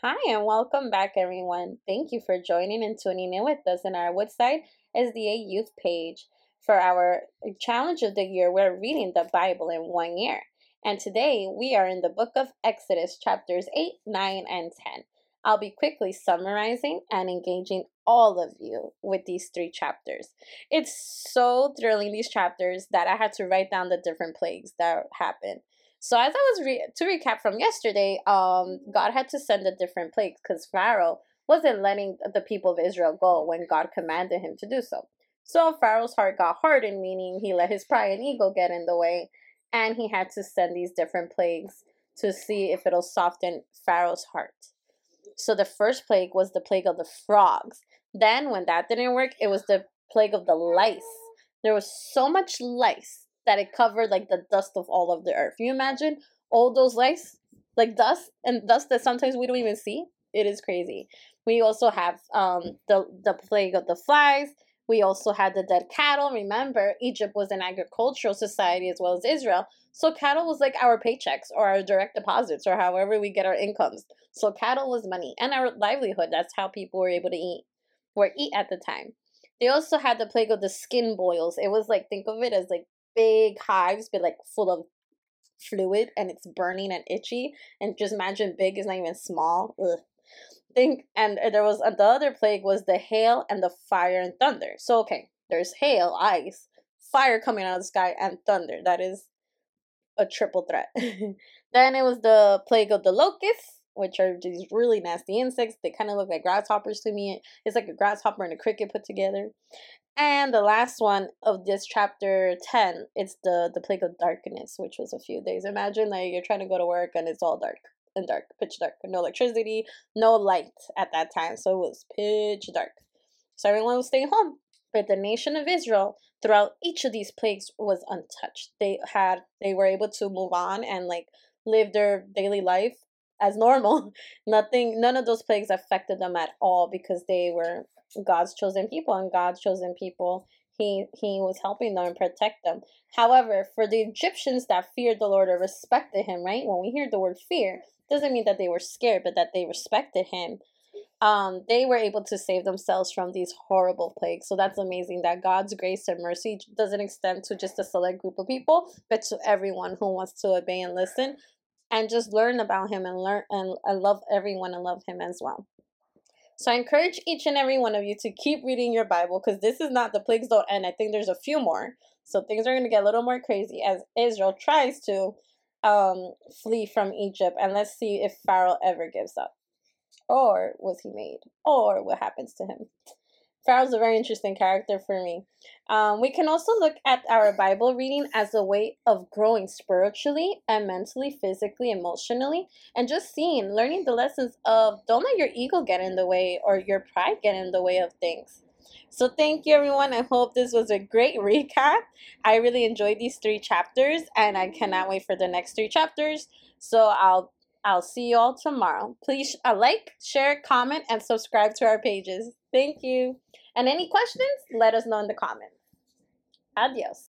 Hi, and welcome back, everyone. Thank you for joining and tuning in with us in our Woodside SDA Youth page. For our challenge of the year, we're reading the Bible in one year. And today we are in the book of Exodus, chapters 8, 9, and 10. I'll be quickly summarizing and engaging all of you with these three chapters. It's so thrilling, these chapters, that I had to write down the different plagues that happened. So as I was re- to recap from yesterday, um, God had to send a different plagues because Pharaoh wasn't letting the people of Israel go when God commanded him to do so. So Pharaoh's heart got hardened, meaning he let his pride and ego get in the way, and he had to send these different plagues to see if it'll soften Pharaoh's heart. So the first plague was the plague of the frogs. Then, when that didn't work, it was the plague of the lice. There was so much lice that it covered like the dust of all of the earth. You imagine all those lice, like dust and dust that sometimes we don't even see. It is crazy. We also have um the the plague of the flies. We also had the dead cattle. Remember, Egypt was an agricultural society as well as Israel. So cattle was like our paychecks or our direct deposits or however we get our incomes. So cattle was money and our livelihood. That's how people were able to eat or eat at the time. They also had the plague of the skin boils. It was like think of it as like big hives, but like full of fluid and it's burning and itchy. And just imagine big is not even small. Ugh. Think and there was uh, the other plague was the hail and the fire and thunder. So okay, there's hail, ice, fire coming out of the sky, and thunder. That is a triple threat. then it was the plague of the locusts, which are these really nasty insects. They kind of look like grasshoppers to me. It's like a grasshopper and a cricket put together. And the last one of this chapter 10, it's the the plague of darkness, which was a few days. Imagine like you're trying to go to work and it's all dark and dark, pitch dark, no electricity, no light at that time. So it was pitch dark. So everyone was staying home. But the nation of Israel, throughout each of these plagues, was untouched. They had they were able to move on and like live their daily life as normal. Nothing none of those plagues affected them at all because they were God's chosen people and God's chosen people he he was helping them and protect them. However, for the Egyptians that feared the Lord or respected him, right? When we hear the word fear, doesn't mean that they were scared, but that they respected him. Um, they were able to save themselves from these horrible plagues. So that's amazing that God's grace and mercy doesn't extend to just a select group of people, but to everyone who wants to obey and listen and just learn about him and learn and, and love everyone and love him as well. So I encourage each and every one of you to keep reading your Bible because this is not the plagues don't end. I think there's a few more. So things are going to get a little more crazy as Israel tries to um, flee from Egypt. And let's see if Pharaoh ever gives up. Or was he made? Or what happens to him? Pharaoh's a very interesting character for me. Um, we can also look at our Bible reading as a way of growing spiritually and mentally, physically, emotionally, and just seeing, learning the lessons of don't let your ego get in the way or your pride get in the way of things. So, thank you, everyone. I hope this was a great recap. I really enjoyed these three chapters, and I cannot wait for the next three chapters. So, I'll I'll see you all tomorrow. Please uh, like, share, comment, and subscribe to our pages. Thank you. And any questions, let us know in the comments. Adios.